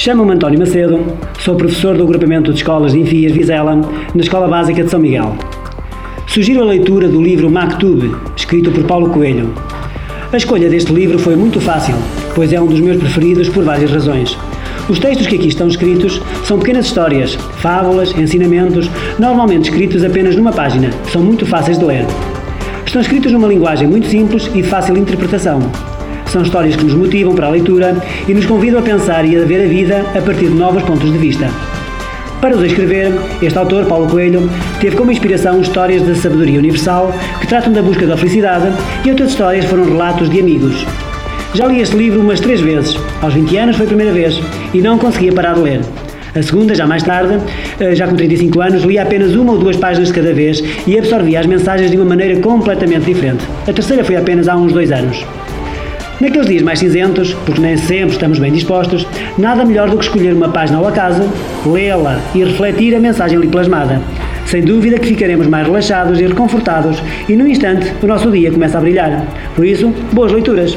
chamo-me António Macedo, sou professor do agrupamento de escolas de Enfias Vizela, na Escola Básica de São Miguel. Sugiro a leitura do livro Mactube, escrito por Paulo Coelho. A escolha deste livro foi muito fácil, pois é um dos meus preferidos por várias razões. Os textos que aqui estão escritos são pequenas histórias, fábulas, ensinamentos, normalmente escritos apenas numa página, são muito fáceis de ler. Estão escritos numa linguagem muito simples e de fácil interpretação. São histórias que nos motivam para a leitura e nos convidam a pensar e a ver a vida a partir de novos pontos de vista. Para os escrever, este autor, Paulo Coelho, teve como inspiração histórias da sabedoria universal que tratam da busca da felicidade e outras histórias foram relatos de amigos. Já li este livro umas três vezes. Aos 20 anos foi a primeira vez e não conseguia parar de ler. A segunda, já mais tarde, eh, já com 35 anos, lia apenas uma ou duas páginas de cada vez e absorvia as mensagens de uma maneira completamente diferente. A terceira foi apenas há uns dois anos. Naqueles dias mais cinzentos, porque nem sempre estamos bem dispostos, nada melhor do que escolher uma página ao acaso, lê-la e refletir a mensagem ali plasmada. Sem dúvida que ficaremos mais relaxados e reconfortados e, num instante, o nosso dia começa a brilhar. Por isso, boas leituras!